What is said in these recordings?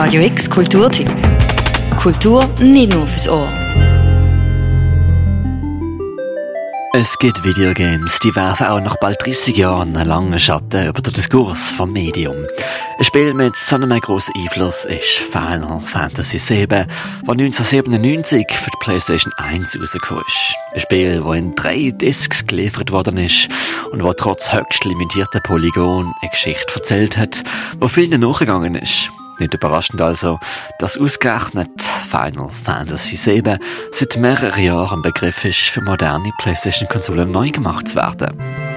Radio X Kulturtipp. Kultur nicht nur fürs Ohr. Es gibt Videogames, die werfen auch nach bald 30 Jahren einen langen Schatten über den Diskurs vom Medium. Ein Spiel mit so einem grossen Einfluss ist Final Fantasy VII, das 1997 für die PlayStation 1 rausgekommen ist. Ein Spiel, das in drei Discs geliefert worden ist und das trotz höchst limitierter Polygon eine Geschichte erzählt hat, die vielen nachgegangen ist. Nicht überraschend also, dass ausgerechnet Final Fantasy VII seit mehreren Jahren ein Begriff ist, für moderne PlayStation-Konsolen neu gemacht zu werden.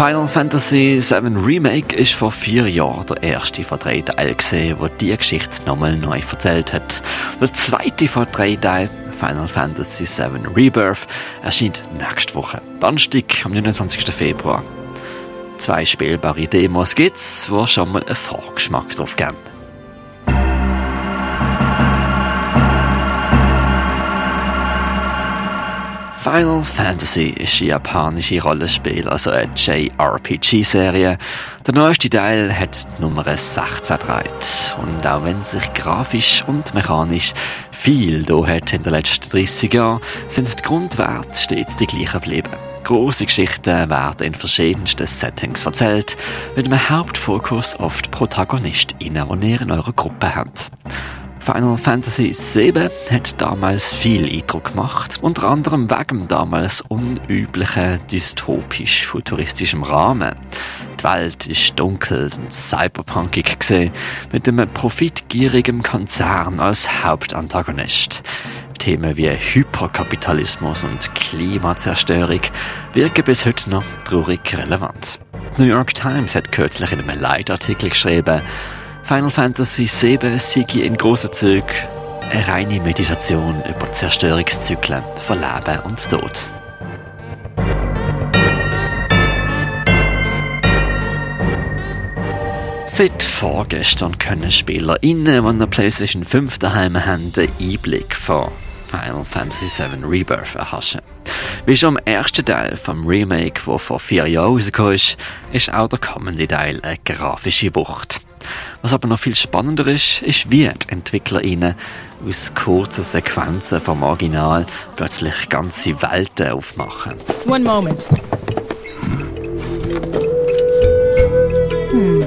Final Fantasy VII Remake ist vor vier Jahren der erste von drei Teilen gesehen, wo Geschichte nochmal neu erzählt hat. Der zweite von drei Teilen, Final Fantasy VII Rebirth, erscheint nächste Woche, Donnerstag am 29. Februar. Zwei spielbare Demos gibt's, wo schon mal einen Vorgeschmack drauf geben. Final Fantasy ist ein japanische Rollenspiel, also eine JRPG-Serie. Der neueste Teil hat die Nummer 16 gedreht. Und auch wenn sich grafisch und mechanisch viel da hat in den letzten 30 Jahren, sind die Grundwerte stets die gleichen geblieben. Große Geschichten werden in verschiedensten Settings erzählt, mit einem Hauptfokus auf die ProtagonistInnen, die in eurer Gruppe habt. Final Fantasy VII hat damals viel Eindruck gemacht, unter anderem wegen damals unüblichen dystopisch-futuristischen Rahmen. Die Welt ist dunkel und cyberpunkig gesehen, mit einem profitgierigen Konzern als Hauptantagonist. Themen wie Hyperkapitalismus und Klimazerstörung wirken bis heute noch traurig relevant. New York Times hat kürzlich in einem Leitartikel geschrieben, Final Fantasy VII sei in grossen Zügen eine reine Meditation über Zerstörungszyklen von Leben und Tod. Seit vorgestern können SpielerInnen, die eine PlayStation 5 daheim haben, einen Einblick von Final Fantasy VII Rebirth erhaschen. Wie schon im ersten Teil vom Remake, der vor vier Jahren rausgekommen ist, ist auch der kommende Teil eine grafische Wucht. Was aber noch viel spannender ist, ist, wie die EntwicklerInnen aus kurzen Sequenzen vom Original plötzlich ganze Welten aufmachen. One moment. Hmm.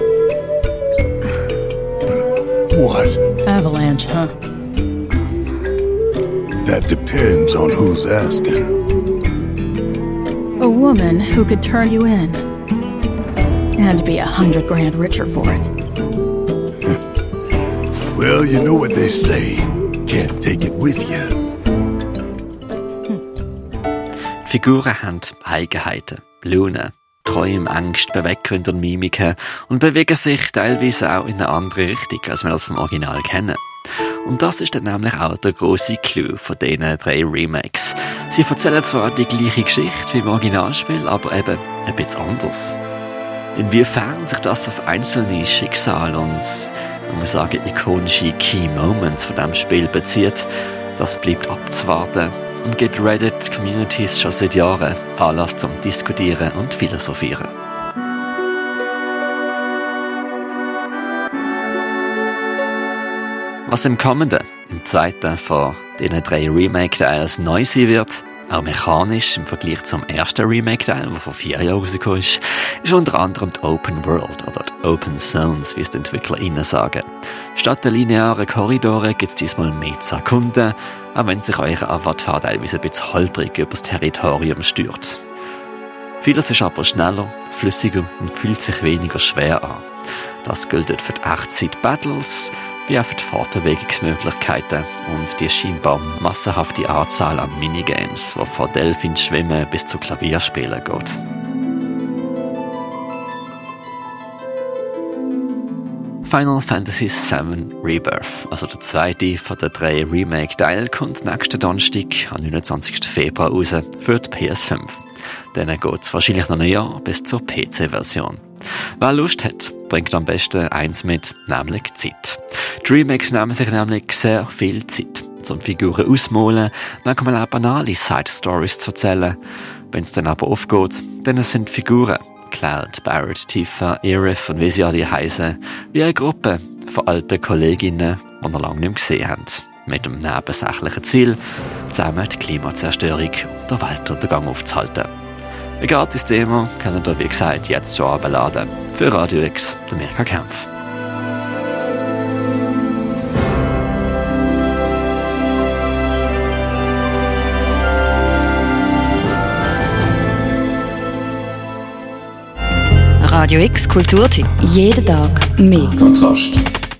What? Avalanche, huh? That depends on who's asking. A woman who could turn you in. And be a hundred grand richer for it. Well, you know what they say. Can't take it with you. Figuren haben Eigenheiten, Launen, Träume, Ängste, Beweggründe und Mimiken und bewegen sich teilweise auch in eine andere Richtung, als wir das vom Original kennen. Und das ist dann nämlich auch der große Clou von diesen drei Remakes. Sie erzählen zwar die gleiche Geschichte wie im Originalspiel, aber eben ein bisschen anders. Inwiefern sich das auf einzelne Schicksale und, muss sagen, ikonische Key Moments von dem Spiel bezieht, das bleibt abzuwarten und gibt Reddit-Communities schon seit Jahren Anlass zum Diskutieren und Philosophieren. Was im kommenden, im zweiten von diesen drei Remake-Teilen neu sein wird, auch mechanisch im Vergleich zum ersten Remake-Teil, der vor vier Jahren rausgekommen ist, ist unter anderem die Open World oder die Open Zones, wie es die EntwicklerInnen sagen. Statt der linearen Korridore gibt es diesmal mehr zu erkunden, auch wenn sich euer Avatar teilweise ein bisschen holprig übers Territorium stört. Vieles ist aber schneller, flüssiger und fühlt sich weniger schwer an. Das gilt für die Echtzeit-Battles, wie auch für die Fortbewegungsmöglichkeiten und die scheinbar massenhafte Anzahl an Minigames, die von Delfin schwimmen bis zu Klavierspielen geht. Final Fantasy VII Rebirth, also der zweite von den drei Remake-Teilen, kommt nächsten Donnerstag, am 29. Februar raus für die PS5. Dann geht es wahrscheinlich noch ein Jahr bis zur PC-Version. Wer Lust hat, bringt am besten eins mit, nämlich Zeit. Remakes nehmen sich nämlich sehr viel Zeit, um Figuren ausmalen, manchmal auch banale Side-Stories zu erzählen. Wenn es dann aber aufgeht, dann sind Figuren, Cloud, Barrett, Tifa, Irith und wie sie alle heißen, wie eine Gruppe von alten Kolleginnen, die noch lange nicht mehr gesehen haben. Mit dem nebensächlichen Ziel, zusammen die Klimazerstörung und den Weltuntergang aufzuhalten. Ein gratis Demo könnt ihr, wie gesagt, jetzt schon abladen. Für Radio X, der Mirka Kempf. Radio X Kulturtipp. Jeden Tag mehr. Kontrast.